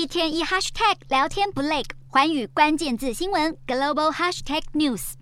一天一 hashtag 聊天不累，环宇关键字新闻 global hashtag news。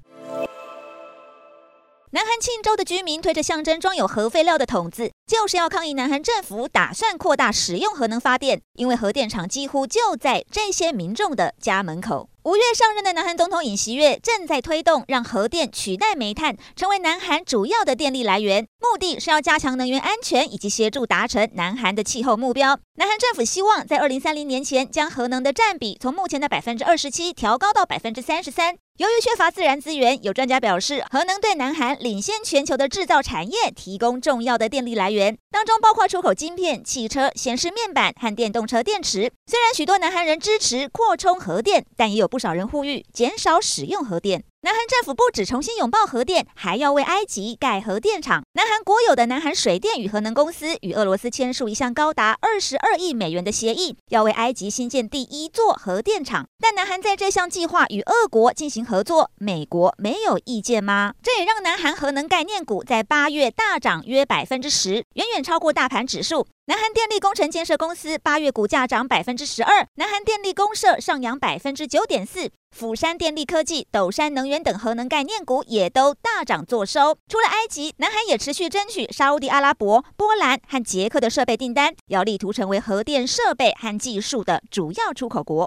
南韩庆州的居民推着象征装有核废料的桶子，就是要抗议南韩政府打算扩大使用核能发电，因为核电厂几乎就在这些民众的家门口。五月上任的南韩总统尹锡悦正在推动让核电取代煤炭，成为南韩主要的电力来源，目的是要加强能源安全以及协助达成南韩的气候目标。南韩政府希望在二零三零年前将核能的占比从目前的百分之二十七调高到百分之三十三。由于缺乏自然资源，有专家表示，核能对南韩领先全球的制造产业提供重要的电力来源，当中包括出口晶片、汽车显示面板和电动车电池。虽然许多南韩人支持扩充核电，但也有不少人呼吁减少使用核电。南韩政府不止重新拥抱核电，还要为埃及盖核电厂。南韩国有的南韩水电与核能公司与俄罗斯签署一项高达二十二亿美元的协议，要为埃及新建第一座核电厂。但南韩在这项计划与俄国进行合作，美国没有意见吗？这也让南韩核能概念股在八月大涨约百分之十，远远超过大盘指数。南韩电力工程建设公司八月股价涨百分之十二，南韩电力公社上扬百分之九点四，釜山电力科技、斗山能源等核能概念股也都大涨作收。除了埃及，南韩也持续争取沙乌地阿拉伯、波兰和捷克的设备订单，要力图成为核电设备和技术的主要出口国。